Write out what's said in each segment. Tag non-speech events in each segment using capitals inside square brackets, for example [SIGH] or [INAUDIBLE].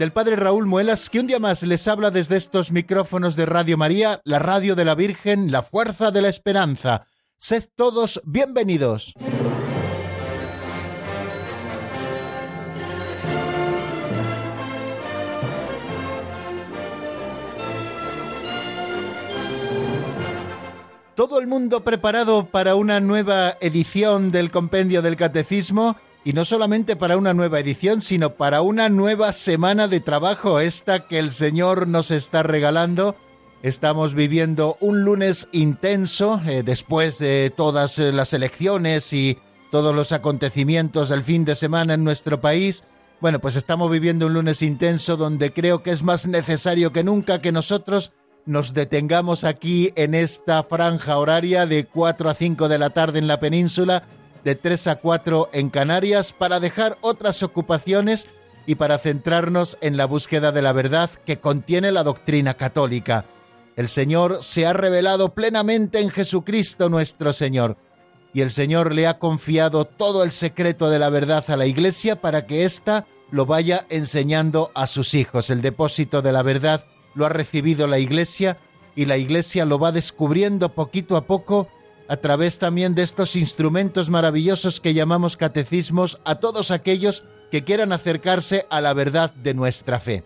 del Padre Raúl Muelas, que un día más les habla desde estos micrófonos de Radio María, la radio de la Virgen, la fuerza de la esperanza. Sed todos bienvenidos. todo el mundo preparado para una nueva edición del Compendio del Catecismo y no solamente para una nueva edición, sino para una nueva semana de trabajo, esta que el Señor nos está regalando. Estamos viviendo un lunes intenso eh, después de todas eh, las elecciones y todos los acontecimientos del fin de semana en nuestro país. Bueno, pues estamos viviendo un lunes intenso donde creo que es más necesario que nunca que nosotros nos detengamos aquí en esta franja horaria de 4 a 5 de la tarde en la península, de 3 a 4 en Canarias, para dejar otras ocupaciones y para centrarnos en la búsqueda de la verdad que contiene la doctrina católica. El Señor se ha revelado plenamente en Jesucristo nuestro Señor, y el Señor le ha confiado todo el secreto de la verdad a la Iglesia para que ésta lo vaya enseñando a sus hijos. El depósito de la verdad lo ha recibido la Iglesia y la Iglesia lo va descubriendo poquito a poco a través también de estos instrumentos maravillosos que llamamos catecismos a todos aquellos que quieran acercarse a la verdad de nuestra fe.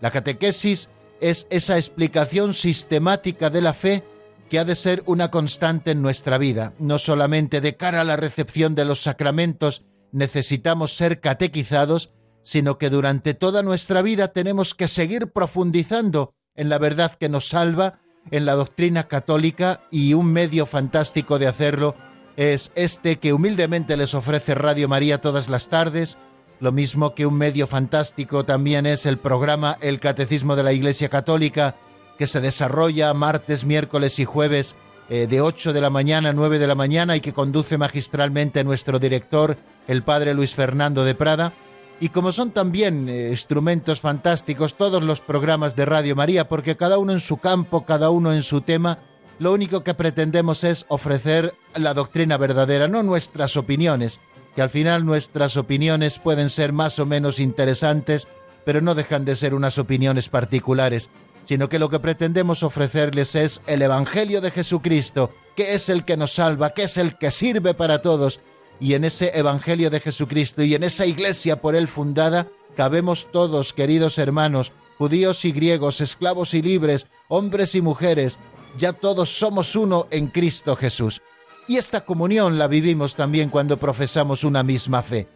La catequesis es esa explicación sistemática de la fe que ha de ser una constante en nuestra vida. No solamente de cara a la recepción de los sacramentos necesitamos ser catequizados, sino que durante toda nuestra vida tenemos que seguir profundizando en la verdad que nos salva, en la doctrina católica y un medio fantástico de hacerlo es este que humildemente les ofrece Radio María todas las tardes, lo mismo que un medio fantástico también es el programa El Catecismo de la Iglesia Católica, que se desarrolla martes, miércoles y jueves eh, de 8 de la mañana a 9 de la mañana y que conduce magistralmente nuestro director, el padre Luis Fernando de Prada y como son también eh, instrumentos fantásticos todos los programas de Radio María, porque cada uno en su campo, cada uno en su tema, lo único que pretendemos es ofrecer la doctrina verdadera, no nuestras opiniones, que al final nuestras opiniones pueden ser más o menos interesantes, pero no dejan de ser unas opiniones particulares, sino que lo que pretendemos ofrecerles es el Evangelio de Jesucristo, que es el que nos salva, que es el que sirve para todos, y en ese Evangelio de Jesucristo y en esa iglesia por él fundada, cabemos todos, queridos hermanos, judíos y griegos, esclavos y libres, hombres y mujeres, ya todos somos uno en Cristo Jesús. Y esta comunión la vivimos también cuando profesamos una misma fe.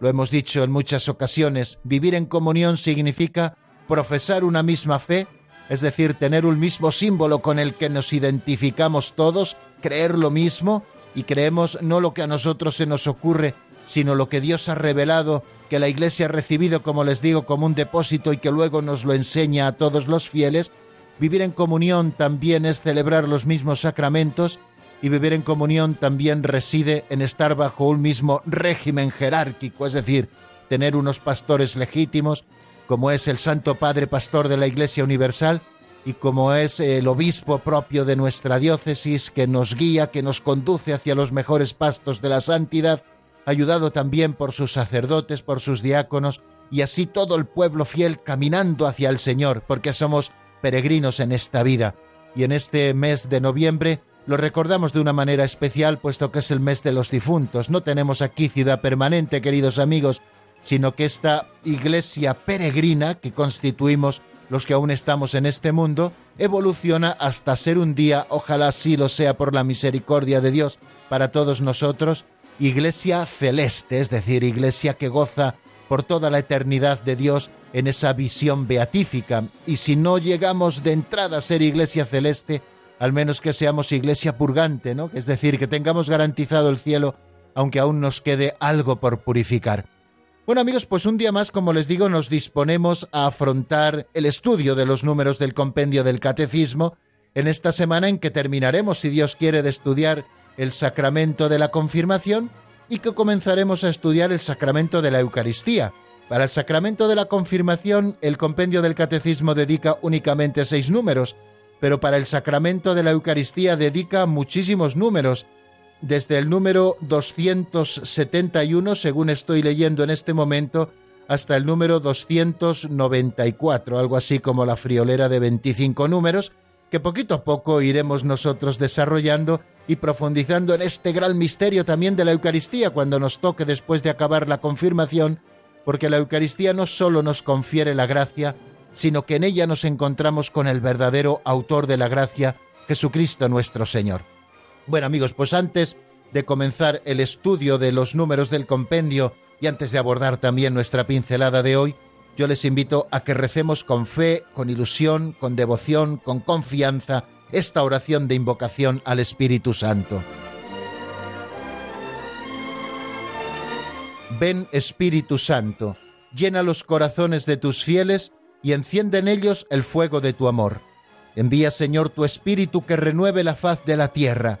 Lo hemos dicho en muchas ocasiones, vivir en comunión significa profesar una misma fe, es decir, tener un mismo símbolo con el que nos identificamos todos, creer lo mismo, y creemos no lo que a nosotros se nos ocurre, sino lo que Dios ha revelado, que la Iglesia ha recibido, como les digo, como un depósito y que luego nos lo enseña a todos los fieles, vivir en comunión también es celebrar los mismos sacramentos y vivir en comunión también reside en estar bajo un mismo régimen jerárquico, es decir, tener unos pastores legítimos, como es el Santo Padre Pastor de la Iglesia Universal, y como es el obispo propio de nuestra diócesis que nos guía, que nos conduce hacia los mejores pastos de la santidad, ayudado también por sus sacerdotes, por sus diáconos, y así todo el pueblo fiel caminando hacia el Señor, porque somos peregrinos en esta vida. Y en este mes de noviembre lo recordamos de una manera especial, puesto que es el mes de los difuntos. No tenemos aquí ciudad permanente, queridos amigos, sino que esta iglesia peregrina que constituimos los que aún estamos en este mundo, evoluciona hasta ser un día, ojalá así lo sea por la misericordia de Dios para todos nosotros, iglesia celeste, es decir, iglesia que goza por toda la eternidad de Dios en esa visión beatífica. Y si no llegamos de entrada a ser iglesia celeste, al menos que seamos iglesia purgante, ¿no? Es decir, que tengamos garantizado el cielo, aunque aún nos quede algo por purificar. Bueno amigos, pues un día más, como les digo, nos disponemos a afrontar el estudio de los números del compendio del catecismo en esta semana en que terminaremos, si Dios quiere, de estudiar el sacramento de la confirmación y que comenzaremos a estudiar el sacramento de la Eucaristía. Para el sacramento de la confirmación, el compendio del catecismo dedica únicamente seis números, pero para el sacramento de la Eucaristía dedica muchísimos números, desde el número 271, según estoy leyendo en este momento, hasta el número 294, algo así como la friolera de 25 números, que poquito a poco iremos nosotros desarrollando y profundizando en este gran misterio también de la Eucaristía cuando nos toque después de acabar la confirmación, porque la Eucaristía no solo nos confiere la gracia, sino que en ella nos encontramos con el verdadero autor de la gracia, Jesucristo nuestro Señor. Bueno amigos, pues antes de comenzar el estudio de los números del compendio y antes de abordar también nuestra pincelada de hoy, yo les invito a que recemos con fe, con ilusión, con devoción, con confianza, esta oración de invocación al Espíritu Santo. Ven Espíritu Santo, llena los corazones de tus fieles y enciende en ellos el fuego de tu amor. Envía, Señor, tu Espíritu que renueve la faz de la tierra.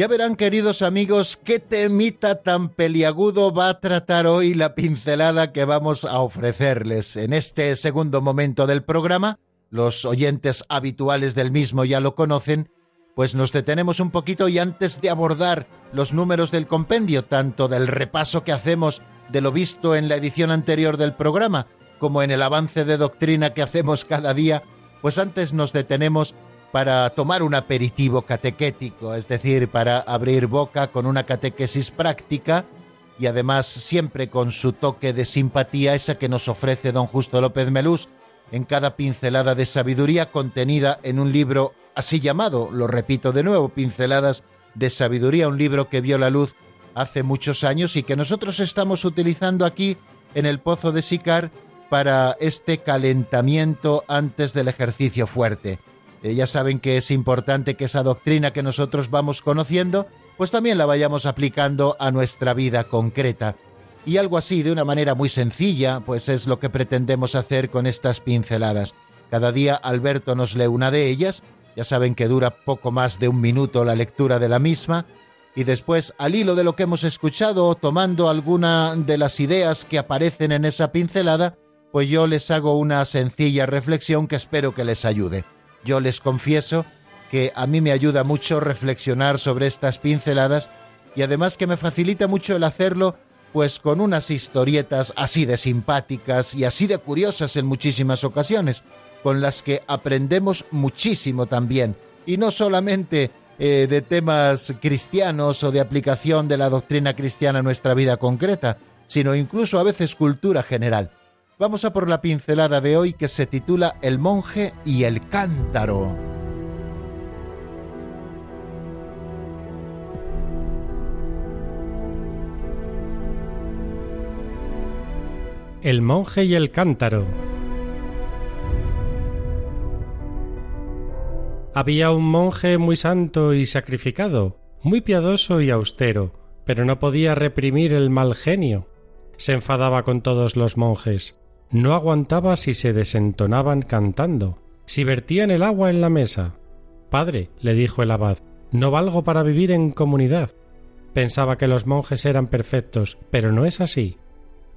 Ya verán, queridos amigos, qué temita tan peliagudo va a tratar hoy la pincelada que vamos a ofrecerles. En este segundo momento del programa, los oyentes habituales del mismo ya lo conocen, pues nos detenemos un poquito y antes de abordar los números del compendio, tanto del repaso que hacemos de lo visto en la edición anterior del programa, como en el avance de doctrina que hacemos cada día, pues antes nos detenemos para tomar un aperitivo catequético, es decir, para abrir boca con una catequesis práctica y además siempre con su toque de simpatía, esa que nos ofrece don Justo López Melús en cada pincelada de sabiduría contenida en un libro así llamado, lo repito de nuevo, Pinceladas de Sabiduría, un libro que vio la luz hace muchos años y que nosotros estamos utilizando aquí en el Pozo de Sicar para este calentamiento antes del ejercicio fuerte. Eh, ya saben que es importante que esa doctrina que nosotros vamos conociendo, pues también la vayamos aplicando a nuestra vida concreta. Y algo así, de una manera muy sencilla, pues es lo que pretendemos hacer con estas pinceladas. Cada día Alberto nos lee una de ellas, ya saben que dura poco más de un minuto la lectura de la misma, y después, al hilo de lo que hemos escuchado, tomando alguna de las ideas que aparecen en esa pincelada, pues yo les hago una sencilla reflexión que espero que les ayude. Yo les confieso que a mí me ayuda mucho reflexionar sobre estas pinceladas y además que me facilita mucho el hacerlo pues con unas historietas así de simpáticas y así de curiosas en muchísimas ocasiones, con las que aprendemos muchísimo también, y no solamente eh, de temas cristianos o de aplicación de la doctrina cristiana a nuestra vida concreta, sino incluso a veces cultura general. Vamos a por la pincelada de hoy que se titula El monje y el cántaro. El monje y el cántaro. Había un monje muy santo y sacrificado, muy piadoso y austero, pero no podía reprimir el mal genio. Se enfadaba con todos los monjes. No aguantaba si se desentonaban cantando, si vertían el agua en la mesa. Padre, le dijo el abad, no valgo para vivir en comunidad. Pensaba que los monjes eran perfectos, pero no es así.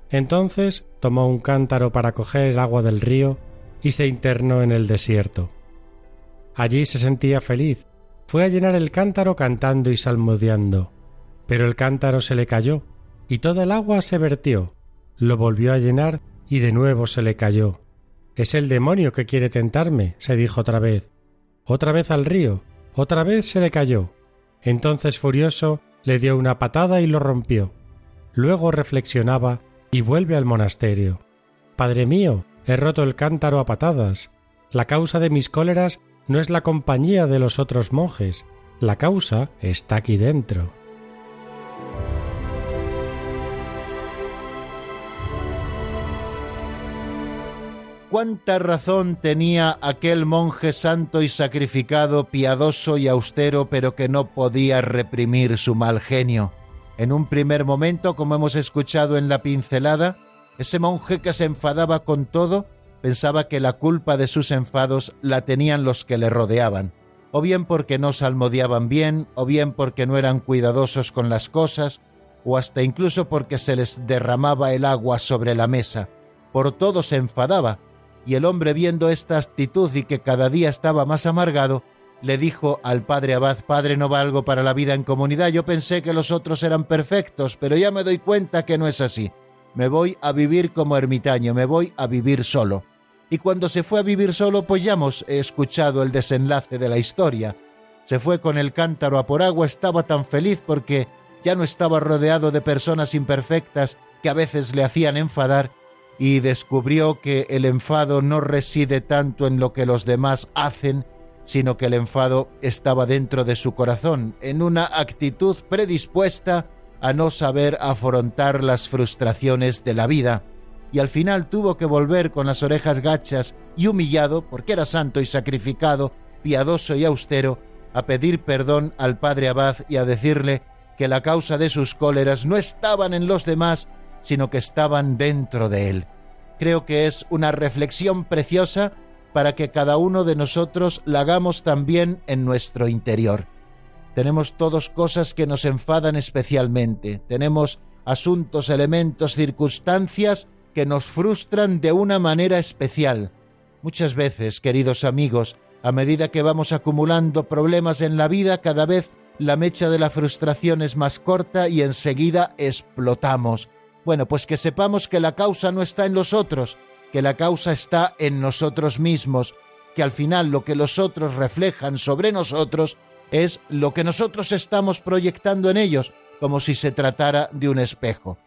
Entonces tomó un cántaro para coger el agua del río y se internó en el desierto. Allí se sentía feliz. Fue a llenar el cántaro cantando y salmodiando. Pero el cántaro se le cayó y toda el agua se vertió. Lo volvió a llenar y de nuevo se le cayó. Es el demonio que quiere tentarme, se dijo otra vez. Otra vez al río, otra vez se le cayó. Entonces furioso le dio una patada y lo rompió. luego reflexionaba y vuelve al monasterio. Padre mío, he roto el cántaro a patadas. La causa de mis cóleras no es la compañía de los otros monjes, la causa está aquí dentro. Cuánta razón tenía aquel monje santo y sacrificado, piadoso y austero, pero que no podía reprimir su mal genio. En un primer momento, como hemos escuchado en la pincelada, ese monje que se enfadaba con todo pensaba que la culpa de sus enfados la tenían los que le rodeaban, o bien porque no salmodiaban bien, o bien porque no eran cuidadosos con las cosas, o hasta incluso porque se les derramaba el agua sobre la mesa. Por todo se enfadaba, y el hombre viendo esta actitud y que cada día estaba más amargado, le dijo al padre Abad, Padre, no valgo para la vida en comunidad, yo pensé que los otros eran perfectos, pero ya me doy cuenta que no es así. Me voy a vivir como ermitaño, me voy a vivir solo. Y cuando se fue a vivir solo, pues ya hemos escuchado el desenlace de la historia. Se fue con el cántaro a por agua, estaba tan feliz porque ya no estaba rodeado de personas imperfectas que a veces le hacían enfadar y descubrió que el enfado no reside tanto en lo que los demás hacen, sino que el enfado estaba dentro de su corazón, en una actitud predispuesta a no saber afrontar las frustraciones de la vida, y al final tuvo que volver con las orejas gachas y humillado, porque era santo y sacrificado, piadoso y austero, a pedir perdón al padre Abad y a decirle que la causa de sus cóleras no estaban en los demás, sino que estaban dentro de él. Creo que es una reflexión preciosa para que cada uno de nosotros la hagamos también en nuestro interior. Tenemos todos cosas que nos enfadan especialmente, tenemos asuntos, elementos, circunstancias que nos frustran de una manera especial. Muchas veces, queridos amigos, a medida que vamos acumulando problemas en la vida, cada vez la mecha de la frustración es más corta y enseguida explotamos. Bueno, pues que sepamos que la causa no está en los otros, que la causa está en nosotros mismos, que al final lo que los otros reflejan sobre nosotros es lo que nosotros estamos proyectando en ellos, como si se tratara de un espejo.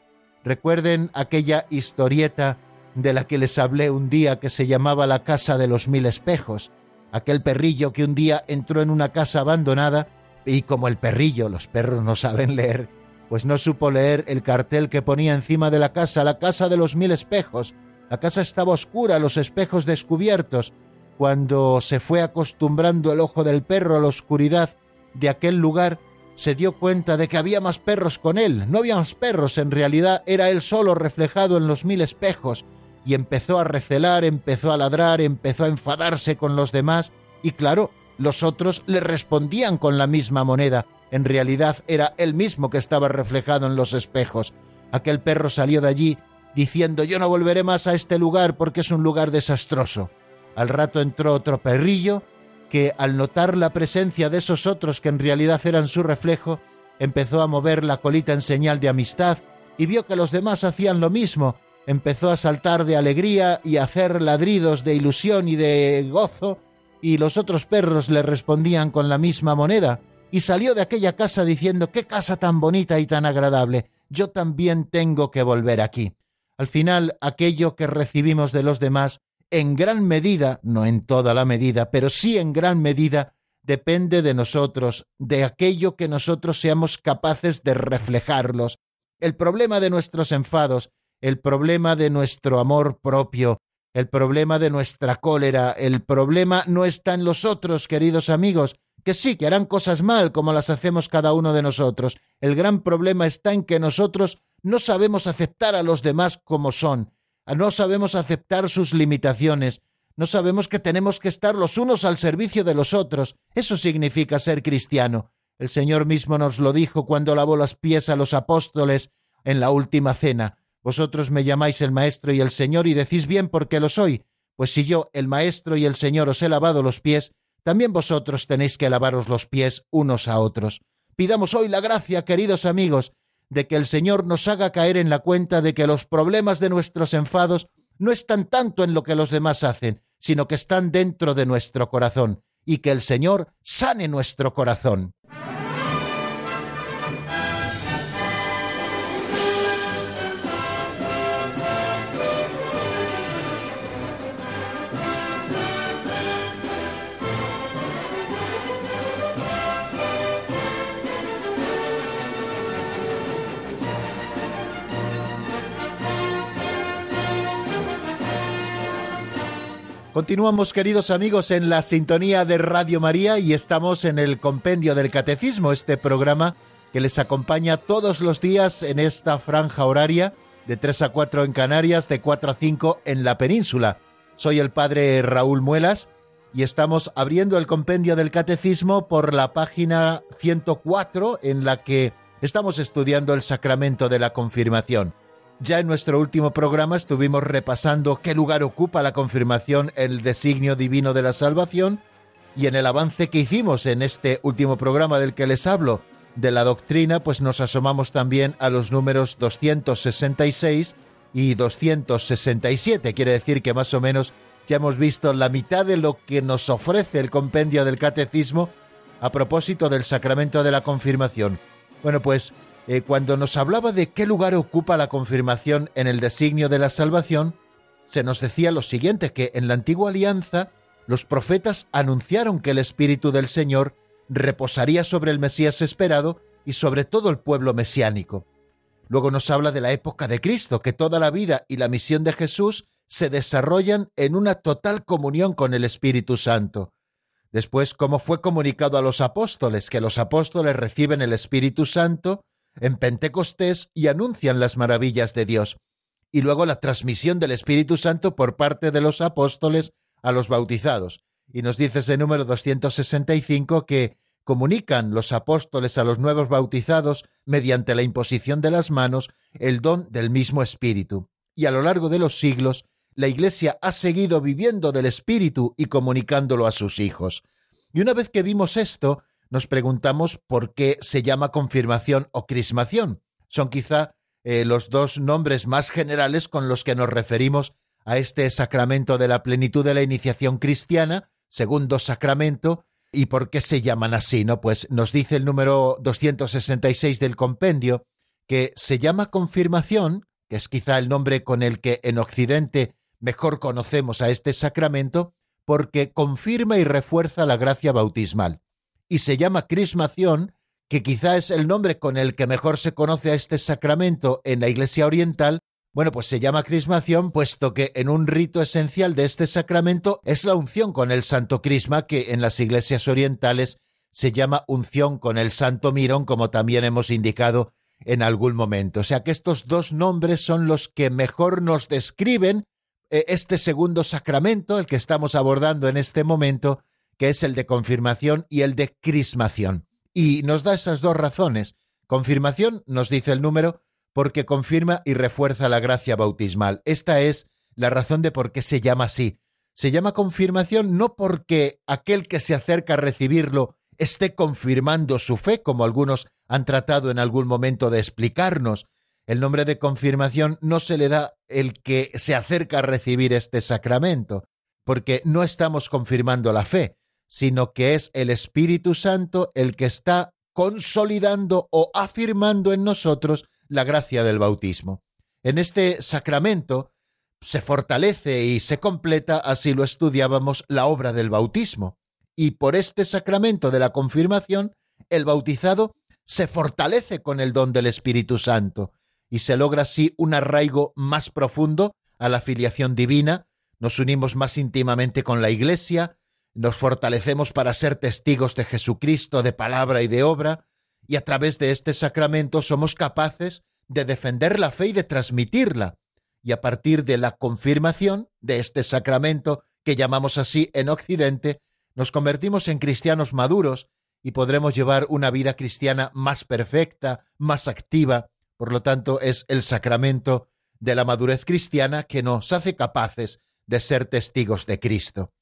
Recuerden aquella historieta de la que les hablé un día que se llamaba La Casa de los Mil Espejos, aquel perrillo que un día entró en una casa abandonada y como el perrillo, los perros no saben leer, pues no supo leer el cartel que ponía encima de la casa, la casa de los mil espejos. La casa estaba oscura, los espejos descubiertos. Cuando se fue acostumbrando el ojo del perro a la oscuridad de aquel lugar, se dio cuenta de que había más perros con él. No había más perros, en realidad era él solo reflejado en los mil espejos, y empezó a recelar, empezó a ladrar, empezó a enfadarse con los demás, y claro, los otros le respondían con la misma moneda. En realidad era él mismo que estaba reflejado en los espejos. Aquel perro salió de allí diciendo yo no volveré más a este lugar porque es un lugar desastroso. Al rato entró otro perrillo que al notar la presencia de esos otros que en realidad eran su reflejo, empezó a mover la colita en señal de amistad y vio que los demás hacían lo mismo. Empezó a saltar de alegría y a hacer ladridos de ilusión y de gozo, y los otros perros le respondían con la misma moneda y salió de aquella casa diciendo qué casa tan bonita y tan agradable. Yo también tengo que volver aquí. Al final, aquello que recibimos de los demás, en gran medida, no en toda la medida, pero sí en gran medida, depende de nosotros, de aquello que nosotros seamos capaces de reflejarlos. El problema de nuestros enfados, el problema de nuestro amor propio, el problema de nuestra cólera, el problema no está en los otros, queridos amigos, que sí, que harán cosas mal como las hacemos cada uno de nosotros. El gran problema está en que nosotros no sabemos aceptar a los demás como son, no sabemos aceptar sus limitaciones, no sabemos que tenemos que estar los unos al servicio de los otros. Eso significa ser cristiano. El Señor mismo nos lo dijo cuando lavó los pies a los apóstoles en la última cena. Vosotros me llamáis el Maestro y el Señor y decís bien porque lo soy. Pues si yo, el Maestro y el Señor, os he lavado los pies, también vosotros tenéis que lavaros los pies unos a otros. Pidamos hoy la gracia, queridos amigos, de que el Señor nos haga caer en la cuenta de que los problemas de nuestros enfados no están tanto en lo que los demás hacen, sino que están dentro de nuestro corazón, y que el Señor sane nuestro corazón. Continuamos, queridos amigos, en la sintonía de Radio María y estamos en el Compendio del Catecismo, este programa que les acompaña todos los días en esta franja horaria de 3 a 4 en Canarias, de 4 a 5 en la península. Soy el padre Raúl Muelas y estamos abriendo el Compendio del Catecismo por la página 104 en la que estamos estudiando el sacramento de la confirmación. Ya en nuestro último programa estuvimos repasando qué lugar ocupa la confirmación el designio divino de la salvación y en el avance que hicimos en este último programa del que les hablo de la doctrina, pues nos asomamos también a los números 266 y 267. Quiere decir que más o menos ya hemos visto la mitad de lo que nos ofrece el compendio del catecismo a propósito del sacramento de la confirmación. Bueno, pues eh, cuando nos hablaba de qué lugar ocupa la confirmación en el designio de la salvación, se nos decía lo siguiente, que en la antigua alianza los profetas anunciaron que el Espíritu del Señor reposaría sobre el Mesías esperado y sobre todo el pueblo mesiánico. Luego nos habla de la época de Cristo, que toda la vida y la misión de Jesús se desarrollan en una total comunión con el Espíritu Santo. Después, cómo fue comunicado a los apóstoles, que los apóstoles reciben el Espíritu Santo en Pentecostés y anuncian las maravillas de Dios. Y luego la transmisión del Espíritu Santo por parte de los apóstoles a los bautizados. Y nos dice ese número 265 que comunican los apóstoles a los nuevos bautizados mediante la imposición de las manos el don del mismo Espíritu. Y a lo largo de los siglos, la Iglesia ha seguido viviendo del Espíritu y comunicándolo a sus hijos. Y una vez que vimos esto, nos preguntamos por qué se llama confirmación o crismación. Son quizá eh, los dos nombres más generales con los que nos referimos a este sacramento de la plenitud de la iniciación cristiana, segundo sacramento, y por qué se llaman así, ¿no? Pues nos dice el número 266 del compendio que se llama confirmación, que es quizá el nombre con el que en Occidente mejor conocemos a este sacramento, porque confirma y refuerza la gracia bautismal y se llama crismación, que quizá es el nombre con el que mejor se conoce a este sacramento en la Iglesia Oriental, bueno, pues se llama crismación puesto que en un rito esencial de este sacramento es la unción con el santo crisma que en las iglesias orientales se llama unción con el santo mirón como también hemos indicado en algún momento. O sea que estos dos nombres son los que mejor nos describen eh, este segundo sacramento, el que estamos abordando en este momento, que es el de confirmación y el de crismación. Y nos da esas dos razones. Confirmación, nos dice el número, porque confirma y refuerza la gracia bautismal. Esta es la razón de por qué se llama así. Se llama confirmación no porque aquel que se acerca a recibirlo esté confirmando su fe, como algunos han tratado en algún momento de explicarnos. El nombre de confirmación no se le da el que se acerca a recibir este sacramento, porque no estamos confirmando la fe, sino que es el Espíritu Santo el que está consolidando o afirmando en nosotros la gracia del bautismo. En este sacramento se fortalece y se completa, así lo estudiábamos, la obra del bautismo. Y por este sacramento de la confirmación, el bautizado se fortalece con el don del Espíritu Santo y se logra así un arraigo más profundo a la filiación divina, nos unimos más íntimamente con la Iglesia, nos fortalecemos para ser testigos de Jesucristo de palabra y de obra, y a través de este sacramento somos capaces de defender la fe y de transmitirla. Y a partir de la confirmación de este sacramento, que llamamos así en Occidente, nos convertimos en cristianos maduros y podremos llevar una vida cristiana más perfecta, más activa. Por lo tanto, es el sacramento de la madurez cristiana que nos hace capaces de ser testigos de Cristo.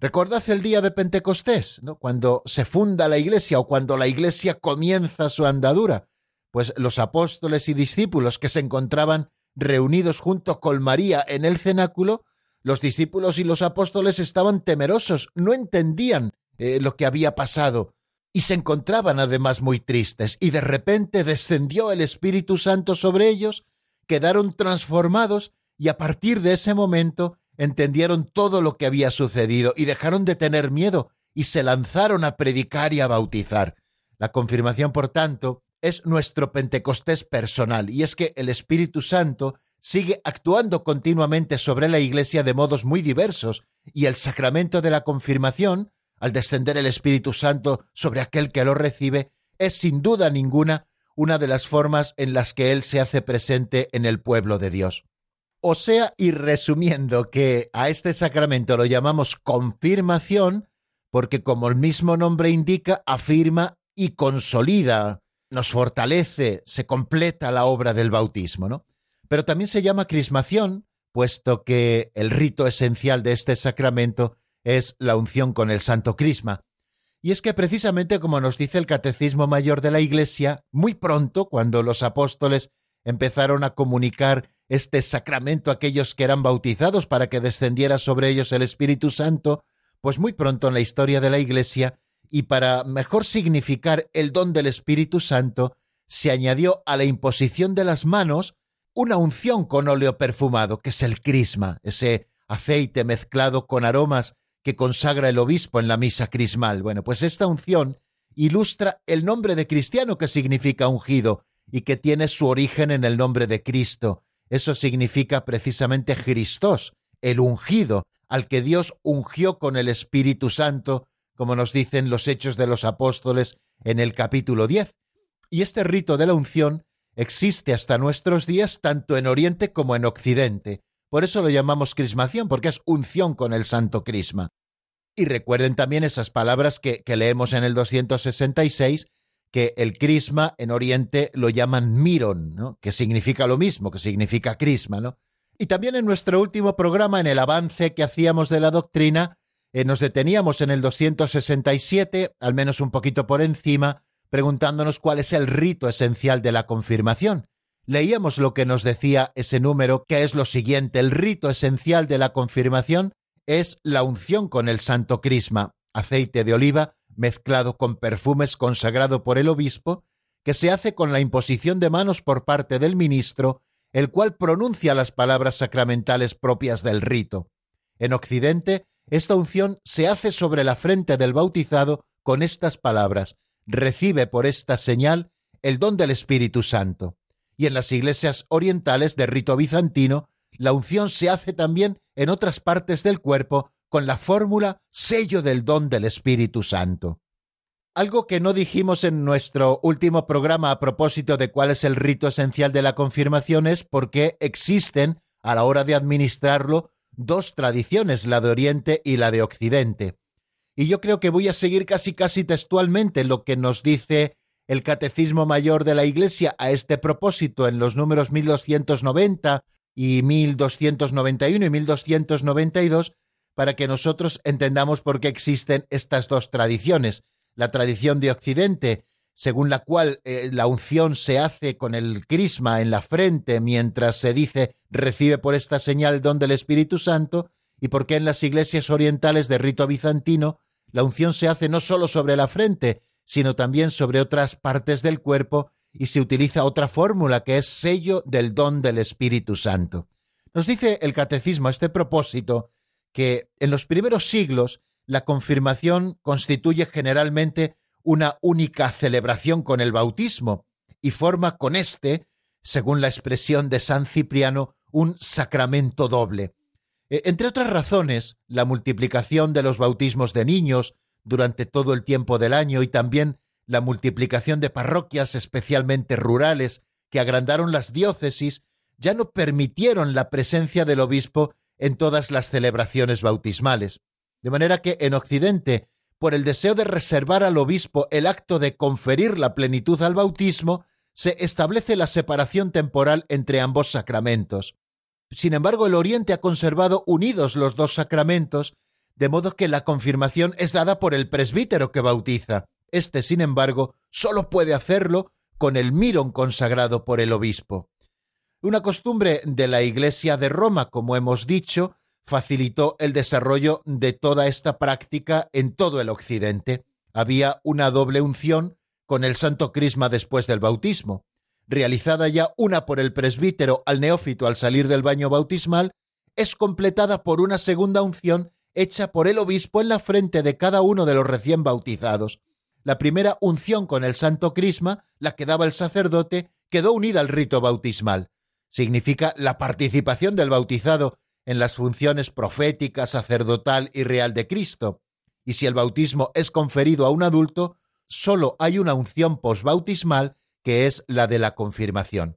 Recordad el día de Pentecostés, cuando se funda la iglesia o cuando la iglesia comienza su andadura. Pues los apóstoles y discípulos que se encontraban reunidos junto con María en el cenáculo, los discípulos y los apóstoles estaban temerosos, no entendían eh, lo que había pasado y se encontraban además muy tristes. Y de repente descendió el Espíritu Santo sobre ellos, quedaron transformados y a partir de ese momento entendieron todo lo que había sucedido y dejaron de tener miedo y se lanzaron a predicar y a bautizar. La confirmación, por tanto, es nuestro Pentecostés personal, y es que el Espíritu Santo sigue actuando continuamente sobre la Iglesia de modos muy diversos, y el sacramento de la confirmación, al descender el Espíritu Santo sobre aquel que lo recibe, es sin duda ninguna una de las formas en las que Él se hace presente en el pueblo de Dios. O sea, y resumiendo que a este sacramento lo llamamos confirmación, porque como el mismo nombre indica, afirma y consolida, nos fortalece, se completa la obra del bautismo, ¿no? Pero también se llama crismación, puesto que el rito esencial de este sacramento es la unción con el santo crisma. Y es que precisamente como nos dice el Catecismo Mayor de la Iglesia, muy pronto, cuando los apóstoles empezaron a comunicar este sacramento a aquellos que eran bautizados para que descendiera sobre ellos el Espíritu Santo, pues muy pronto en la historia de la Iglesia, y para mejor significar el don del Espíritu Santo, se añadió a la imposición de las manos una unción con óleo perfumado, que es el crisma, ese aceite mezclado con aromas que consagra el obispo en la misa crismal. Bueno, pues esta unción ilustra el nombre de cristiano que significa ungido y que tiene su origen en el nombre de Cristo. Eso significa precisamente Christos, el ungido, al que Dios ungió con el Espíritu Santo, como nos dicen los Hechos de los Apóstoles en el capítulo 10. Y este rito de la unción existe hasta nuestros días tanto en Oriente como en Occidente. Por eso lo llamamos crismación, porque es unción con el santo crisma. Y recuerden también esas palabras que, leemos en el 266, que el crisma en Oriente lo llaman miron, ¿no? que significa lo mismo, que significa crisma. ¿no? Y también en nuestro último programa, en el avance que hacíamos de la doctrina, eh, nos deteníamos en el 267, al menos un poquito por encima, preguntándonos cuál es el rito esencial de la confirmación. Leíamos lo que nos decía ese número, que es lo siguiente, el rito esencial de la confirmación es la unción con el santo crisma, aceite de oliva mezclado con perfumes consagrado por el obispo, que se hace con la imposición de manos por parte del ministro, el cual pronuncia las palabras sacramentales propias del rito. En Occidente, esta unción se hace sobre la frente del bautizado con estas palabras, recibe por esta señal el don del Espíritu Santo. Y en las iglesias orientales de rito bizantino, la unción se hace también en otras partes del cuerpo con la fórmula sello del don del Espíritu Santo. Algo que no dijimos en nuestro último programa a propósito de cuál es el rito esencial de la confirmación es por qué existen, a la hora de administrarlo, dos tradiciones, la de Oriente y la de Occidente y yo creo que voy a seguir casi casi textualmente lo que nos dice el Catecismo Mayor de la Iglesia a este propósito en los números 1290 y 1291 y 1292 para que nosotros entendamos por qué existen estas dos tradiciones. La tradición de Occidente, según la cual eh, la unción se hace con el crisma en la frente mientras se dice recibe por esta señal don del Espíritu Santo, y por qué en las iglesias orientales de rito bizantino la unción se hace no solo sobre la frente, sino también sobre otras partes del cuerpo y se utiliza otra fórmula que es sello del don del Espíritu Santo. Nos dice el catecismo a este propósito que en los primeros siglos la confirmación constituye generalmente una única celebración con el bautismo y forma con éste, según la expresión de San Cipriano, un sacramento doble. E, entre otras razones, la multiplicación de los bautismos de niños durante todo el tiempo del año y también la multiplicación de parroquias especialmente rurales que agrandaron las diócesis ya no permitieron la presencia del obispo en todas las celebraciones bautismales. De manera que en Occidente, por el deseo de reservar al obispo el acto de conferir la plenitud al bautismo, se establece la separación temporal entre ambos sacramentos. Sin embargo, el Oriente ha conservado unidos los dos sacramentos, de modo que la confirmación es dada por el presbítero que bautiza. Este, sin embargo, solo puede hacerlo con el mirón consagrado por el obispo. Una costumbre de la Iglesia de Roma, como hemos dicho, facilitó el desarrollo de toda esta práctica en todo el Occidente. Había una doble unción con el santo crisma después del bautismo realizada ya una por el presbítero al neófito al salir del baño bautismal, es completada por una segunda unción hecha por el obispo en la frente de cada uno de los recién bautizados. La primera unción con el santo crisma, la que daba el sacerdote, quedó unida al rito bautismal. Significa la participación del bautizado en las funciones profética, sacerdotal y real de Cristo. Y si el bautismo es conferido a un adulto, solo hay una unción posbautismal que es la de la confirmación.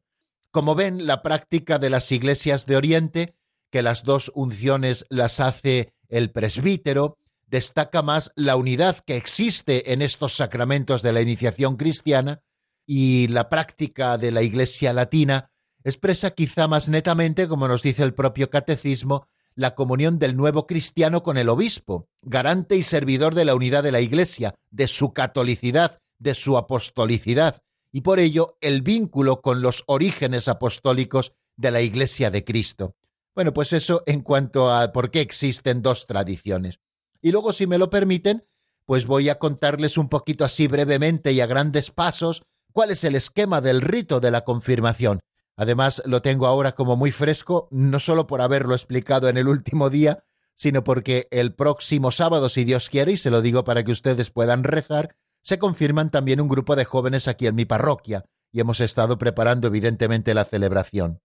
Como ven, la práctica de las iglesias de Oriente, que las dos unciones las hace el presbítero, destaca más la unidad que existe en estos sacramentos de la iniciación cristiana y la práctica de la Iglesia latina expresa quizá más netamente, como nos dice el propio catecismo, la comunión del nuevo cristiano con el obispo, garante y servidor de la unidad de la Iglesia, de su catolicidad, de su apostolicidad, y por ello el vínculo con los orígenes apostólicos de la Iglesia de Cristo. Bueno, pues eso en cuanto a por qué existen dos tradiciones. Y luego, si me lo permiten, pues voy a contarles un poquito así brevemente y a grandes pasos cuál es el esquema del rito de la confirmación, Además, lo tengo ahora como muy fresco, no solo por haberlo explicado en el último día, sino porque el próximo sábado, si Dios quiere, y se lo digo para que ustedes puedan rezar, se confirman también un grupo de jóvenes aquí en mi parroquia, y hemos estado preparando evidentemente la celebración.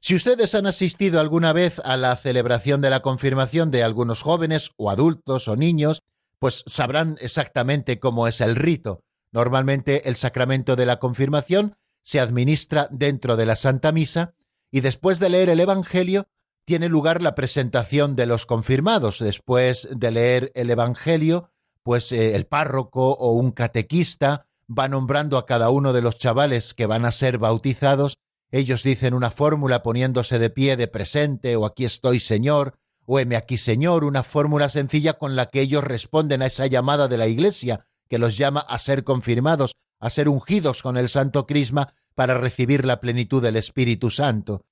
Si ustedes han asistido alguna vez a la celebración de la confirmación de algunos jóvenes o adultos o niños, pues sabrán exactamente cómo es el rito. Normalmente el sacramento de la confirmación se administra dentro de la Santa Misa y después de leer el Evangelio tiene lugar la presentación de los confirmados. Después de leer el Evangelio, pues eh, el párroco o un catequista va nombrando a cada uno de los chavales que van a ser bautizados. Ellos dicen una fórmula poniéndose de pie de presente o aquí estoy Señor o heme aquí Señor, una fórmula sencilla con la que ellos responden a esa llamada de la Iglesia que los llama a ser confirmados, a ser ungidos con el Santo Crisma para recibir la plenitud del Espíritu Santo.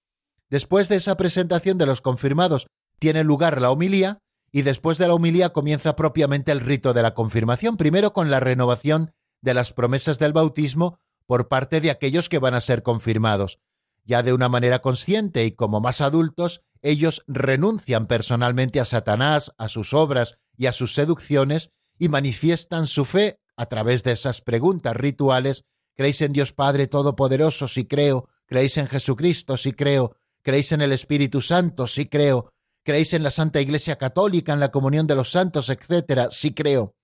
Después de esa presentación de los confirmados tiene lugar la homilía y después de la homilía comienza propiamente el rito de la confirmación, primero con la renovación de las promesas del bautismo por parte de aquellos que van a ser confirmados. Ya de una manera consciente y como más adultos, ellos renuncian personalmente a Satanás, a sus obras y a sus seducciones y manifiestan su fe a través de esas preguntas rituales, ¿creéis en Dios Padre Todopoderoso? Sí creo. ¿Creéis en Jesucristo? Sí creo. ¿Creéis en el Espíritu Santo? Sí creo. ¿Creéis en la Santa Iglesia Católica, en la comunión de los santos, etcétera? Sí creo.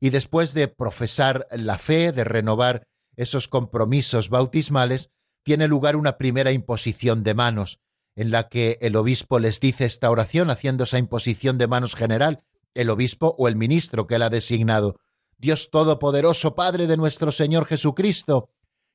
Y después de profesar la fe, de renovar esos compromisos bautismales, tiene lugar una primera imposición de manos, en la que el obispo les dice esta oración haciendo esa imposición de manos general, el obispo o el ministro que él ha designado. Dios Todopoderoso, Padre de nuestro Señor Jesucristo,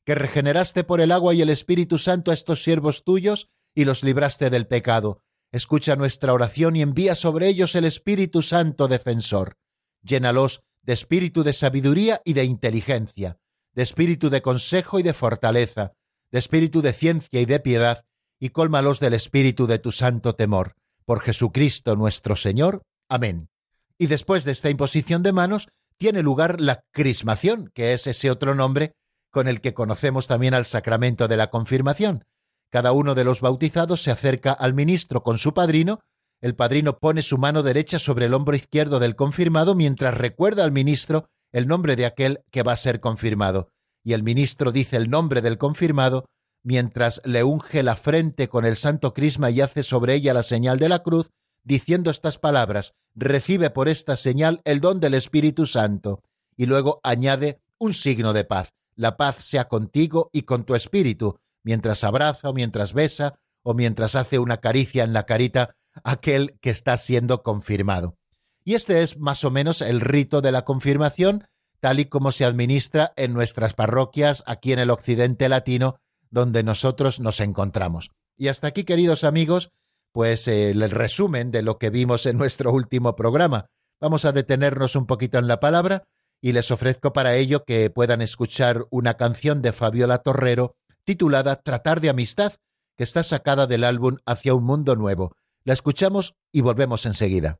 que regeneraste por el agua y el Espíritu Santo a estos siervos tuyos y los libraste del pecado. Escucha nuestra oración y envía sobre ellos el Espíritu Santo defensor. Llénalos de espíritu de sabiduría y de inteligencia, de espíritu de consejo y de fortaleza, de espíritu de ciencia y de piedad, y cólmalos del espíritu de tu santo temor. Por Jesucristo nuestro Señor. Amén. Y después de esta imposición de manos, tiene lugar la crismación, que es ese otro nombre con el que conocemos también al sacramento de la confirmación. Cada uno de los bautizados se acerca al ministro con su padrino, el padrino pone su mano derecha sobre el hombro izquierdo del confirmado mientras recuerda al ministro el nombre de aquel que va a ser confirmado, y el ministro dice el nombre del confirmado mientras le unge la frente con el santo crisma y hace sobre ella la señal de la cruz, diciendo estas palabras, recibe por esta señal el don del Espíritu Santo, y luego añade un signo de paz. La paz sea contigo y con tu espíritu, mientras abraza o mientras besa o mientras hace una caricia en la carita aquel que está siendo confirmado. Y este es más o menos el rito de la confirmación, tal y como se administra en nuestras parroquias aquí en el occidente latino, donde nosotros nos encontramos. Y hasta aquí, queridos amigos, pues el resumen de lo que vimos en nuestro último programa. Vamos a detenernos un poquito en la palabra y les ofrezco para ello que puedan escuchar una canción de Fabiola Torrero titulada Tratar de Amistad, que está sacada del álbum Hacia un Mundo Nuevo. La escuchamos y volvemos enseguida.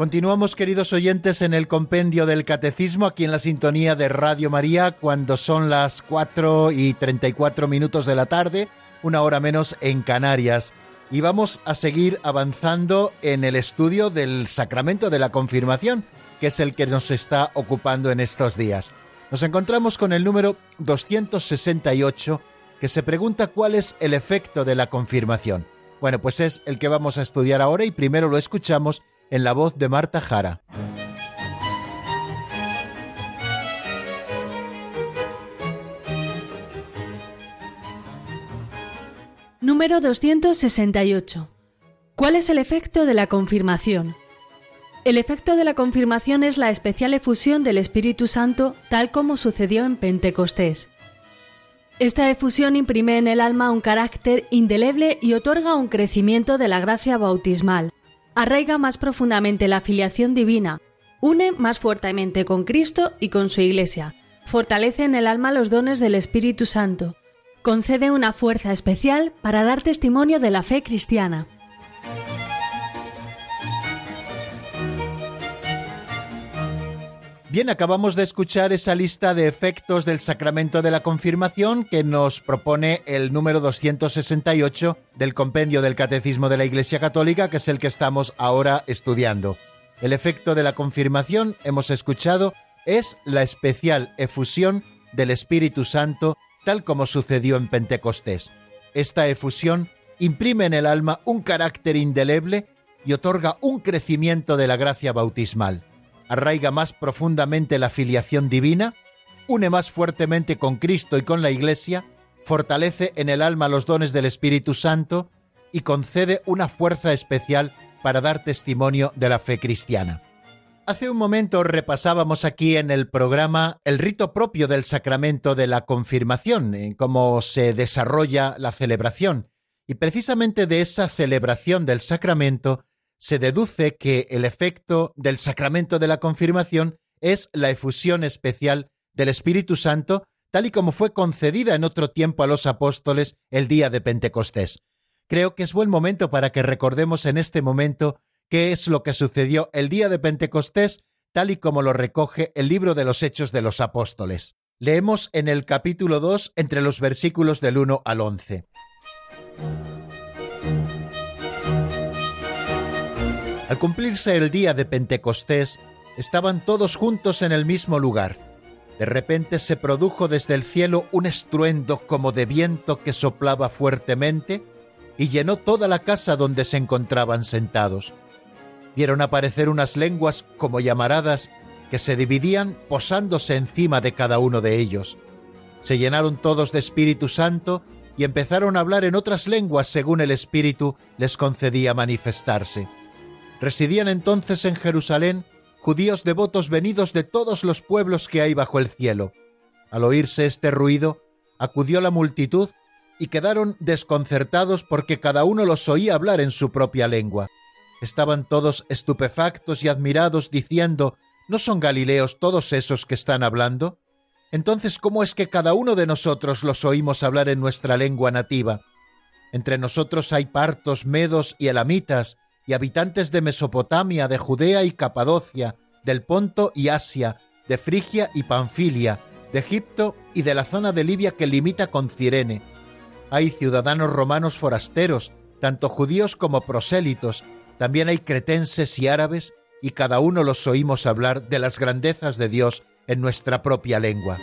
Continuamos, queridos oyentes, en el compendio del Catecismo, aquí en la sintonía de Radio María, cuando son las 4 y 34 minutos de la tarde, una hora menos en Canarias. Y vamos a seguir avanzando en el estudio del sacramento de la confirmación, que es el que nos está ocupando en estos días. Nos encontramos con el número 268, que se pregunta cuál es el efecto de la confirmación. Bueno, pues es el que vamos a estudiar ahora y primero lo escuchamos en la voz de Marta Jara. Número 268. ¿Cuál es el efecto de la confirmación? El efecto de la confirmación es la especial efusión del Espíritu Santo tal como sucedió en Pentecostés. Esta efusión imprime en el alma un carácter indeleble y otorga un crecimiento de la gracia bautismal, arraiga más profundamente la filiación divina, une más fuertemente con Cristo y con su Iglesia, fortalece en el alma los dones del Espíritu Santo, concede una fuerza especial para dar testimonio de la fe cristiana. Bien, acabamos de escuchar esa lista de efectos del sacramento de la confirmación que nos propone el número 268 del compendio del Catecismo de la Iglesia Católica, que es el que estamos ahora estudiando. El efecto de la confirmación, hemos escuchado, es la especial efusión del Espíritu Santo, tal como sucedió en Pentecostés. Esta efusión imprime en el alma un carácter indeleble y otorga un crecimiento de la gracia bautismal arraiga más profundamente la filiación divina, une más fuertemente con Cristo y con la Iglesia, fortalece en el alma los dones del Espíritu Santo y concede una fuerza especial para dar testimonio de la fe cristiana. Hace un momento repasábamos aquí en el programa el rito propio del sacramento de la confirmación, cómo se desarrolla la celebración, y precisamente de esa celebración del sacramento se deduce que el efecto del sacramento de la confirmación es la efusión especial del Espíritu Santo, tal y como fue concedida en otro tiempo a los apóstoles el día de Pentecostés. Creo que es buen momento para que recordemos en este momento qué es lo que sucedió el día de Pentecostés, tal y como lo recoge el libro de los Hechos de los Apóstoles. Leemos en el capítulo 2 entre los versículos del 1 al 11. Al cumplirse el día de Pentecostés, estaban todos juntos en el mismo lugar. De repente se produjo desde el cielo un estruendo como de viento que soplaba fuertemente y llenó toda la casa donde se encontraban sentados. Vieron aparecer unas lenguas como llamaradas que se dividían posándose encima de cada uno de ellos. Se llenaron todos de Espíritu Santo y empezaron a hablar en otras lenguas según el Espíritu les concedía manifestarse. Residían entonces en Jerusalén judíos devotos venidos de todos los pueblos que hay bajo el cielo. Al oírse este ruido, acudió la multitud y quedaron desconcertados porque cada uno los oía hablar en su propia lengua. Estaban todos estupefactos y admirados, diciendo, ¿No son Galileos todos esos que están hablando? Entonces, ¿cómo es que cada uno de nosotros los oímos hablar en nuestra lengua nativa? Entre nosotros hay partos, medos y elamitas, y habitantes de Mesopotamia, de Judea y Capadocia, del Ponto y Asia, de Frigia y Panfilia, de Egipto y de la zona de Libia que limita con Cirene. Hay ciudadanos romanos forasteros, tanto judíos como prosélitos, también hay cretenses y árabes, y cada uno los oímos hablar de las grandezas de Dios en nuestra propia lengua.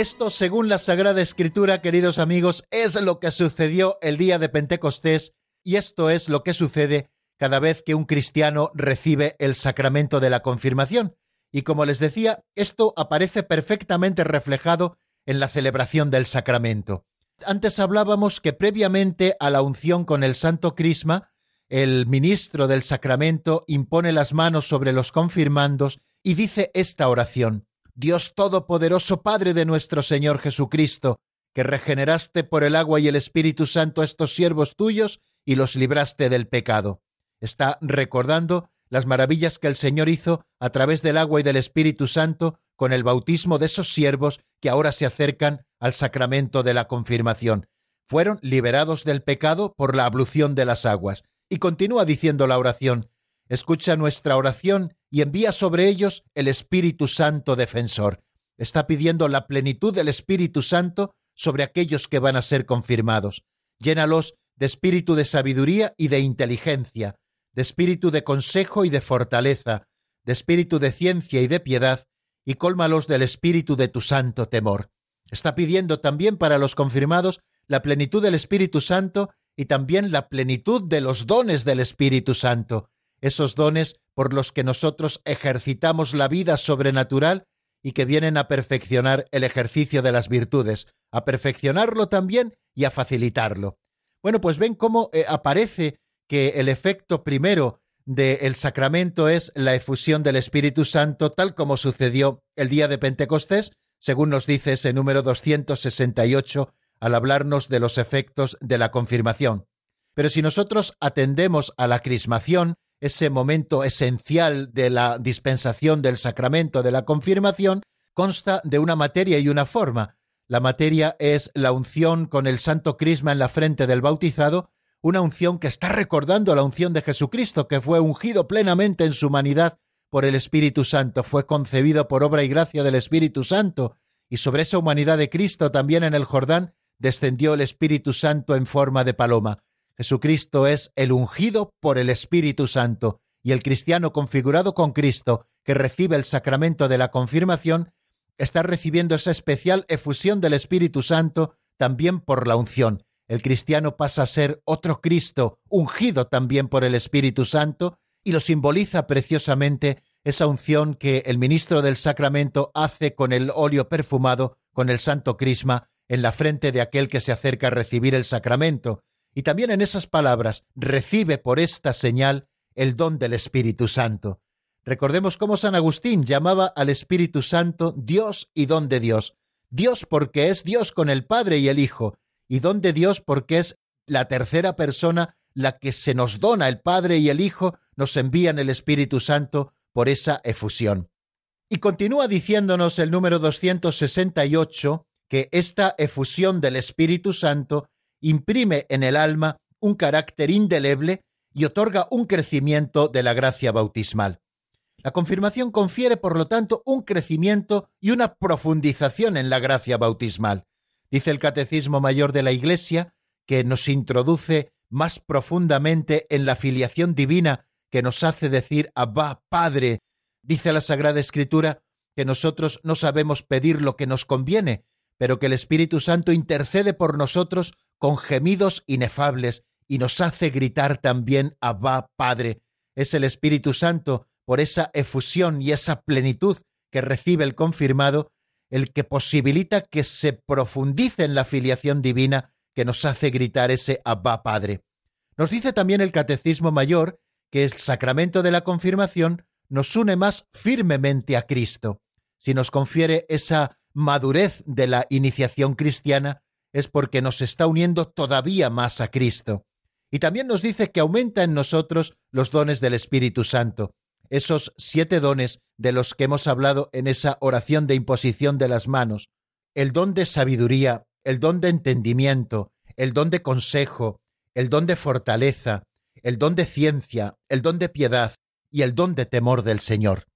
Esto, según la Sagrada Escritura, queridos amigos, es lo que sucedió el día de Pentecostés y esto es lo que sucede cada vez que un cristiano recibe el sacramento de la confirmación. Y como les decía, esto aparece perfectamente reflejado en la celebración del sacramento. Antes hablábamos que previamente a la unción con el Santo Crisma, el ministro del sacramento impone las manos sobre los confirmandos y dice esta oración. Dios Todopoderoso, Padre de nuestro Señor Jesucristo, que regeneraste por el agua y el Espíritu Santo a estos siervos tuyos y los libraste del pecado. Está recordando las maravillas que el Señor hizo a través del agua y del Espíritu Santo con el bautismo de esos siervos que ahora se acercan al sacramento de la confirmación. Fueron liberados del pecado por la ablución de las aguas. Y continúa diciendo la oración, escucha nuestra oración y envía sobre ellos el Espíritu Santo defensor. Está pidiendo la plenitud del Espíritu Santo sobre aquellos que van a ser confirmados. Llénalos de espíritu de sabiduría y de inteligencia, de espíritu de consejo y de fortaleza, de espíritu de ciencia y de piedad, y cólmalos del espíritu de tu santo temor. Está pidiendo también para los confirmados la plenitud del Espíritu Santo y también la plenitud de los dones del Espíritu Santo, esos dones por los que nosotros ejercitamos la vida sobrenatural y que vienen a perfeccionar el ejercicio de las virtudes, a perfeccionarlo también y a facilitarlo. Bueno, pues ven cómo eh, aparece que el efecto primero del sacramento es la efusión del Espíritu Santo, tal como sucedió el día de Pentecostés, según nos dice ese número 268 al hablarnos de los efectos de la confirmación. Pero si nosotros atendemos a la crismación, ese momento esencial de la dispensación del sacramento de la confirmación, consta de una materia y una forma. La materia es la unción con el santo crisma en la frente del bautizado, una unción que está recordando la unción de Jesucristo, que fue ungido plenamente en su humanidad por el Espíritu Santo, fue concebido por obra y gracia del Espíritu Santo, y sobre esa humanidad de Cristo también en el Jordán descendió el Espíritu Santo en forma de paloma. Jesucristo es el ungido por el Espíritu Santo, y el cristiano configurado con Cristo, que recibe el sacramento de la confirmación, está recibiendo esa especial efusión del Espíritu Santo también por la unción. El cristiano pasa a ser otro Cristo, ungido también por el Espíritu Santo, y lo simboliza preciosamente esa unción que el ministro del sacramento hace con el óleo perfumado, con el santo crisma, en la frente de aquel que se acerca a recibir el sacramento, y también en esas palabras recibe por esta señal el don del Espíritu Santo. Recordemos cómo San Agustín llamaba al Espíritu Santo Dios y don de Dios. Dios porque es Dios con el Padre y el Hijo, y don de Dios porque es la tercera persona la que se nos dona el Padre y el Hijo, nos envían el Espíritu Santo por esa efusión. Y continúa diciéndonos el número 268 que esta efusión del Espíritu Santo imprime en el alma un carácter indeleble y otorga un crecimiento de la gracia bautismal. La confirmación confiere, por lo tanto, un crecimiento y una profundización en la gracia bautismal. Dice el Catecismo Mayor de la Iglesia que nos introduce más profundamente en la filiación divina que nos hace decir Abba, Padre. Dice la Sagrada Escritura que nosotros no sabemos pedir lo que nos conviene, pero que el Espíritu Santo intercede por nosotros con gemidos inefables y nos hace gritar también Abba, Padre. Es el Espíritu Santo, por esa efusión y esa plenitud que recibe el confirmado, el que posibilita que se profundice en la filiación divina que nos hace gritar ese Abba Padre. Nos dice también el Catecismo Mayor que el sacramento de la confirmación nos une más firmemente a Cristo. Si nos confiere esa madurez de la iniciación cristiana, es porque nos está uniendo todavía más a Cristo. Y también nos dice que aumenta en nosotros los dones del Espíritu Santo, esos siete dones de los que hemos hablado en esa oración de imposición de las manos, el don de sabiduría, el don de entendimiento, el don de consejo, el don de fortaleza, el don de ciencia, el don de piedad y el don de temor del Señor.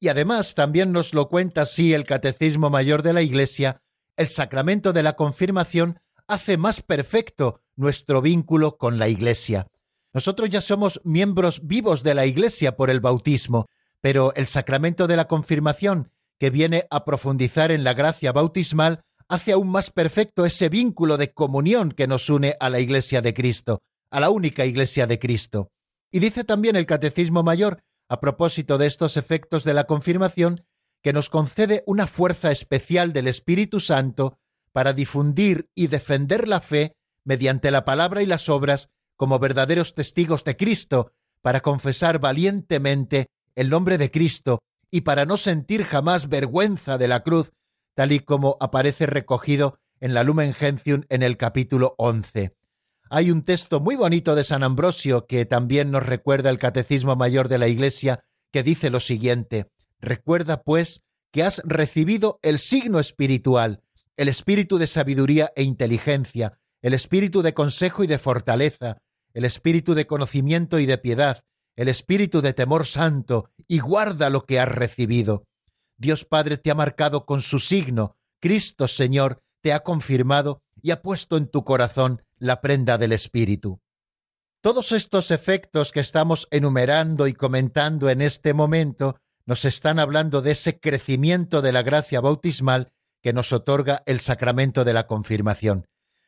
Y además también nos lo cuenta así el Catecismo Mayor de la Iglesia, el sacramento de la confirmación hace más perfecto nuestro vínculo con la Iglesia. Nosotros ya somos miembros vivos de la Iglesia por el bautismo, pero el sacramento de la confirmación, que viene a profundizar en la gracia bautismal, hace aún más perfecto ese vínculo de comunión que nos une a la Iglesia de Cristo, a la única Iglesia de Cristo. Y dice también el Catecismo Mayor, a propósito de estos efectos de la confirmación, que nos concede una fuerza especial del Espíritu Santo para difundir y defender la fe mediante la palabra y las obras como verdaderos testigos de Cristo, para confesar valientemente el nombre de Cristo y para no sentir jamás vergüenza de la cruz, tal y como aparece recogido en la Lumen Gentium en el capítulo 11. Hay un texto muy bonito de San Ambrosio que también nos recuerda el Catecismo Mayor de la Iglesia, que dice lo siguiente, Recuerda, pues, que has recibido el signo espiritual, el espíritu de sabiduría e inteligencia, el espíritu de consejo y de fortaleza, el espíritu de conocimiento y de piedad, el espíritu de temor santo, y guarda lo que has recibido. Dios Padre te ha marcado con su signo, Cristo Señor te ha confirmado y ha puesto en tu corazón la prenda del Espíritu. Todos estos efectos que estamos enumerando y comentando en este momento nos están hablando de ese crecimiento de la gracia bautismal que nos otorga el sacramento de la confirmación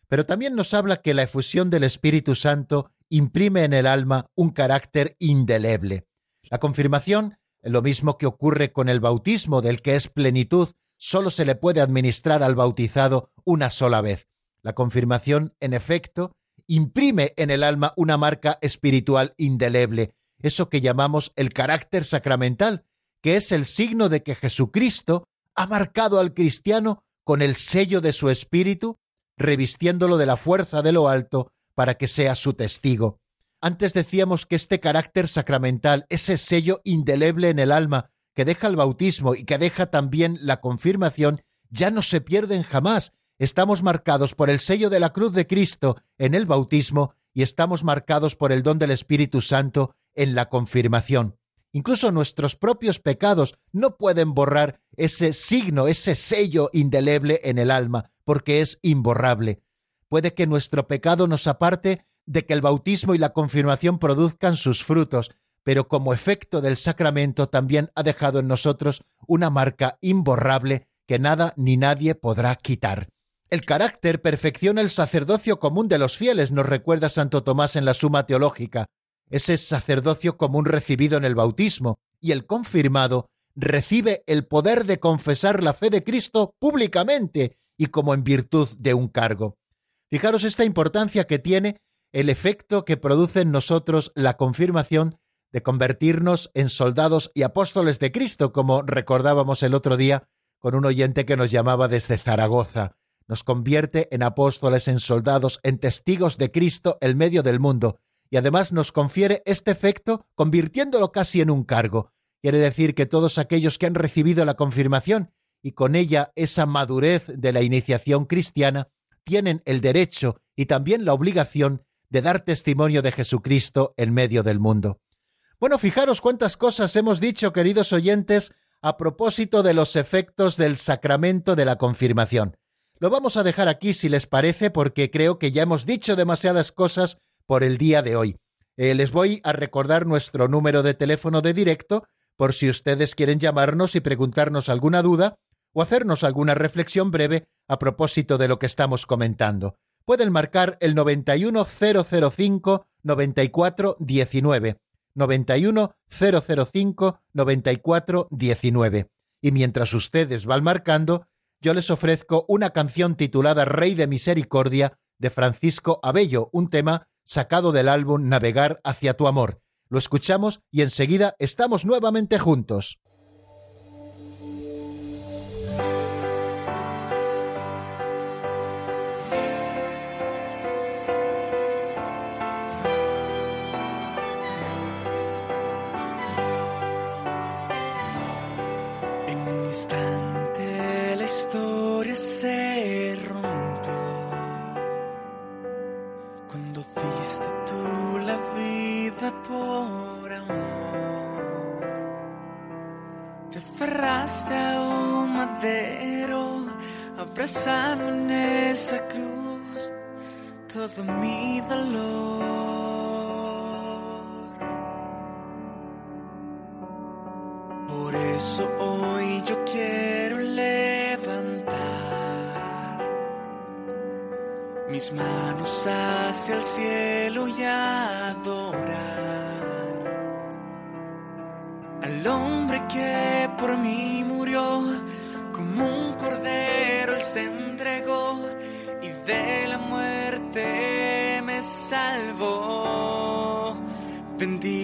pero también nos habla que la efusión del Espíritu Santo imprime en el alma un carácter indeleble. La confirmación, lo mismo que ocurre con el bautismo, del que es plenitud, solo se le puede administrar al bautizado una sola vez. La confirmación, en efecto, imprime en el alma una marca espiritual indeleble, eso que llamamos el carácter sacramental, que es el signo de que Jesucristo ha marcado al cristiano con el sello de su espíritu revistiéndolo de la fuerza de lo alto para que sea su testigo. Antes decíamos que este carácter sacramental, ese sello indeleble en el alma que deja el bautismo y que deja también la confirmación, ya no se pierden jamás. Estamos marcados por el sello de la cruz de Cristo en el bautismo y estamos marcados por el don del Espíritu Santo en la confirmación. Incluso nuestros propios pecados no pueden borrar ese signo, ese sello indeleble en el alma, porque es imborrable. Puede que nuestro pecado nos aparte de que el bautismo y la confirmación produzcan sus frutos, pero como efecto del sacramento también ha dejado en nosotros una marca imborrable que nada ni nadie podrá quitar. El carácter perfecciona el sacerdocio común de los fieles, nos recuerda Santo Tomás en la Suma Teológica. Ese sacerdocio común recibido en el bautismo, y el confirmado recibe el poder de confesar la fe de Cristo públicamente y como en virtud de un cargo. Fijaros esta importancia que tiene el efecto que produce en nosotros la confirmación de convertirnos en soldados y apóstoles de Cristo, como recordábamos el otro día con un oyente que nos llamaba desde Zaragoza. Nos convierte en apóstoles, en soldados, en testigos de Cristo en medio del mundo, y además nos confiere este efecto convirtiéndolo casi en un cargo. Quiere decir que todos aquellos que han recibido la confirmación y con ella esa madurez de la iniciación cristiana, tienen el derecho y también la obligación de dar testimonio de Jesucristo en medio del mundo. Bueno, fijaros cuántas cosas hemos dicho, queridos oyentes, a propósito de los efectos del sacramento de la confirmación. Lo vamos a dejar aquí si les parece porque creo que ya hemos dicho demasiadas cosas por el día de hoy. Eh, les voy a recordar nuestro número de teléfono de directo por si ustedes quieren llamarnos y preguntarnos alguna duda o hacernos alguna reflexión breve a propósito de lo que estamos comentando. Pueden marcar el 91005 9419 91005 9419 y mientras ustedes van marcando, yo les ofrezco una canción titulada Rey de Misericordia de Francisco Abello, un tema sacado del álbum Navegar hacia tu amor. Lo escuchamos y enseguida estamos nuevamente juntos. Abrazando en esa cruz todo mi dolor. Por eso hoy yo quiero levantar mis manos hacia el cielo y Bendito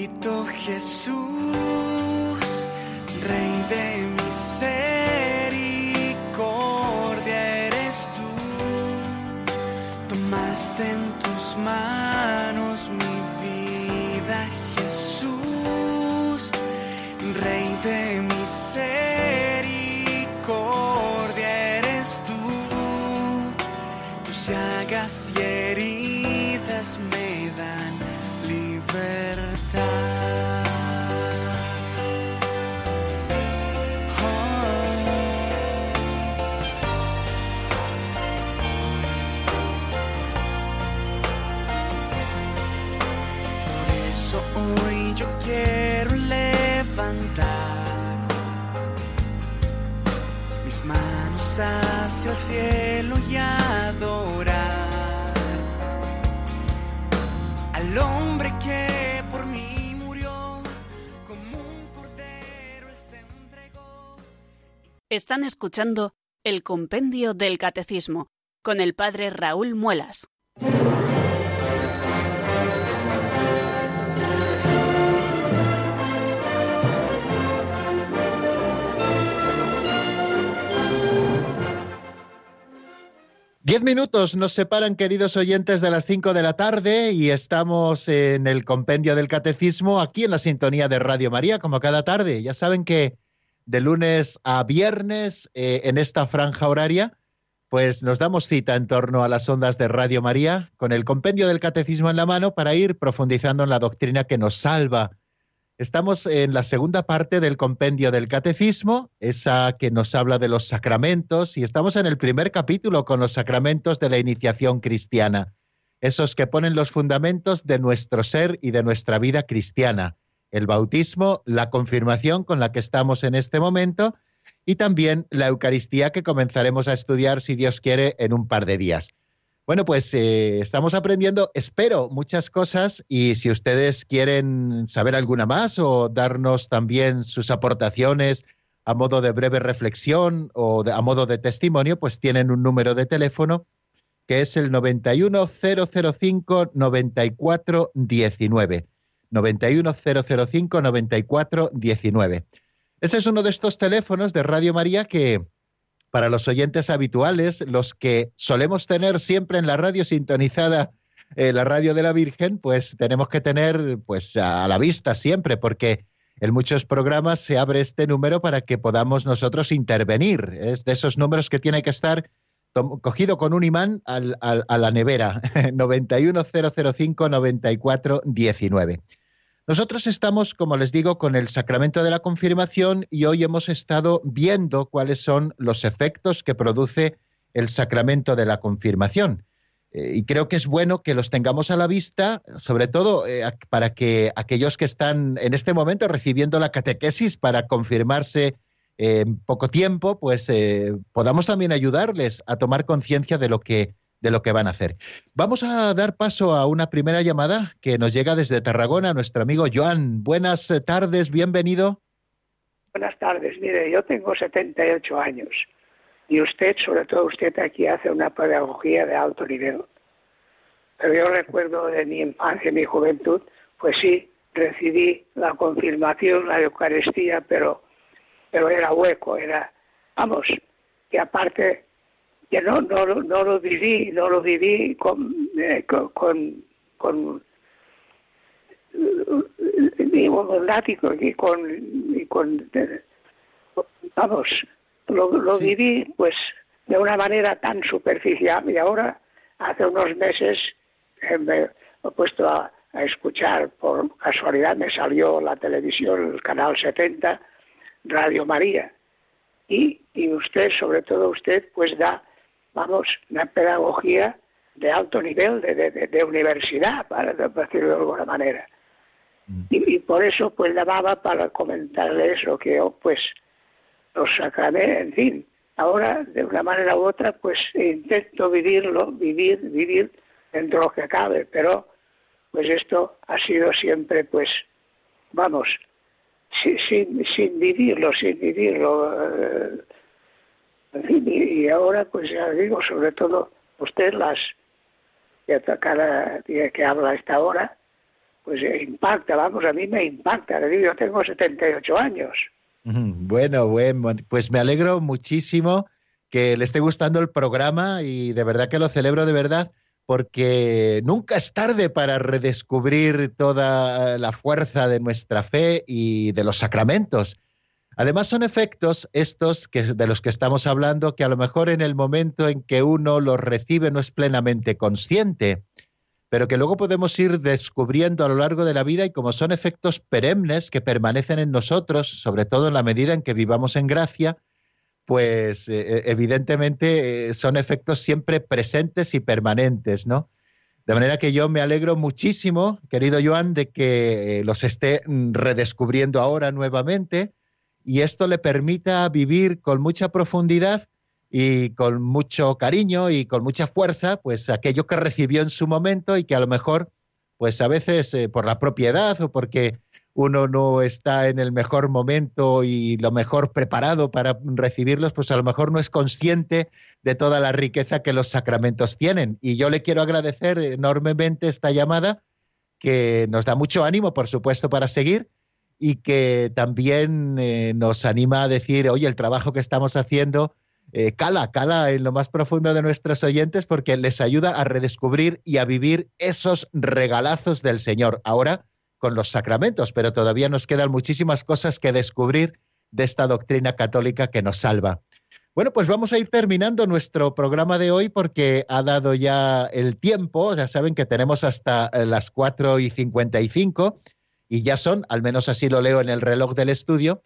hoy yo quiero levantar mis manos hacia el cielo y adorar al hombre que por mí murió como un cordero él se entregó. Están escuchando el Compendio del Catecismo con el Padre Raúl Muelas. Diez minutos nos separan, queridos oyentes, de las cinco de la tarde y estamos en el compendio del catecismo aquí en la sintonía de Radio María, como cada tarde. Ya saben que de lunes a viernes, eh, en esta franja horaria, pues nos damos cita en torno a las ondas de Radio María con el compendio del catecismo en la mano para ir profundizando en la doctrina que nos salva. Estamos en la segunda parte del compendio del catecismo, esa que nos habla de los sacramentos, y estamos en el primer capítulo con los sacramentos de la iniciación cristiana, esos que ponen los fundamentos de nuestro ser y de nuestra vida cristiana, el bautismo, la confirmación con la que estamos en este momento, y también la Eucaristía que comenzaremos a estudiar, si Dios quiere, en un par de días. Bueno, pues eh, estamos aprendiendo, espero, muchas cosas y si ustedes quieren saber alguna más o darnos también sus aportaciones a modo de breve reflexión o de- a modo de testimonio, pues tienen un número de teléfono que es el 91005-9419. 91005-9419. Ese es uno de estos teléfonos de Radio María que para los oyentes habituales, los que solemos tener siempre en la radio sintonizada eh, la radio de la Virgen, pues tenemos que tener pues a la vista siempre, porque en muchos programas se abre este número para que podamos nosotros intervenir. Es de esos números que tiene que estar cogido con un imán a la nevera, [LAUGHS] 910059419. Nosotros estamos, como les digo, con el sacramento de la confirmación y hoy hemos estado viendo cuáles son los efectos que produce el sacramento de la confirmación. Eh, y creo que es bueno que los tengamos a la vista, sobre todo eh, para que aquellos que están en este momento recibiendo la catequesis para confirmarse en poco tiempo, pues eh, podamos también ayudarles a tomar conciencia de lo que de lo que van a hacer. Vamos a dar paso a una primera llamada que nos llega desde Tarragona, nuestro amigo Joan. Buenas tardes, bienvenido. Buenas tardes, mire, yo tengo 78 años y usted, sobre todo usted aquí, hace una pedagogía de alto nivel. Pero yo recuerdo de mi infancia, mi juventud, pues sí, recibí la confirmación, la Eucaristía, pero pero era hueco, era, vamos, que aparte que no, no, no lo viví, no lo viví con, eh, con, con, ni con y con, y con vamos, lo, lo viví pues de una manera tan superficial y ahora hace unos meses eh, me he puesto a, a escuchar, por casualidad me salió la televisión, el canal 70, Radio María. Y, y usted, sobre todo usted, pues da, vamos, una pedagogía de alto nivel, de, de, universidad, para decirlo de alguna manera. Mm. Y, por eso, pues, llamaba para comentarle eso, que yo, pues, los sacramentos, en fin, ahora, de una manera u otra, pues, intento vivirlo, vivir, vivir dentro de lo que cabe, pero, pues, esto ha sido siempre, pues, vamos, sin, sin, vivirlo, sin vivirlo. Eh, y, ahora, pues ya digo, sobre todo usted, las que que habla a esta hora, pues eh, impacta, vamos, a mí me impacta. Le digo, yo tengo 78 años. Bueno, bueno, pues me alegro muchísimo que le esté gustando el programa y de verdad que lo celebro de verdad porque nunca es tarde para redescubrir toda la fuerza de nuestra fe y de los sacramentos. Además son efectos estos de los que estamos hablando que a lo mejor en el momento en que uno los recibe no es plenamente consciente, pero que luego podemos ir descubriendo a lo largo de la vida y como son efectos perennes que permanecen en nosotros, sobre todo en la medida en que vivamos en gracia, pues eh, eh, evidentemente eh, son efectos siempre presentes y permanentes, ¿no? De manera que yo me alegro muchísimo, querido Joan, de que los esté mm, redescubriendo ahora nuevamente y esto le permita vivir con mucha profundidad y con mucho cariño y con mucha fuerza, pues aquello que recibió en su momento y que a lo mejor, pues a veces por la propiedad o porque uno no está en el mejor momento y lo mejor preparado para recibirlos, pues a lo mejor no es consciente de toda la riqueza que los sacramentos tienen. Y yo le quiero agradecer enormemente esta llamada, que nos da mucho ánimo, por supuesto, para seguir y que también eh, nos anima a decir, oye, el trabajo que estamos haciendo eh, cala, cala en lo más profundo de nuestros oyentes porque les ayuda a redescubrir y a vivir esos regalazos del Señor. Ahora, con los sacramentos, pero todavía nos quedan muchísimas cosas que descubrir de esta doctrina católica que nos salva. Bueno, pues vamos a ir terminando nuestro programa de hoy porque ha dado ya el tiempo. Ya saben que tenemos hasta eh, las 4 y 55 y ya son, al menos así lo leo en el reloj del estudio.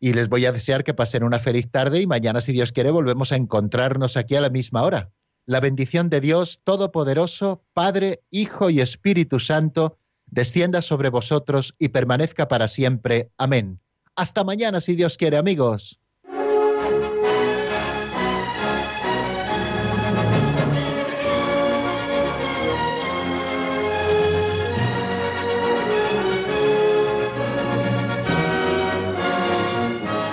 Y les voy a desear que pasen una feliz tarde y mañana, si Dios quiere, volvemos a encontrarnos aquí a la misma hora. La bendición de Dios Todopoderoso, Padre, Hijo y Espíritu Santo, descienda sobre vosotros y permanezca para siempre. Amén. Hasta mañana, si Dios quiere, amigos.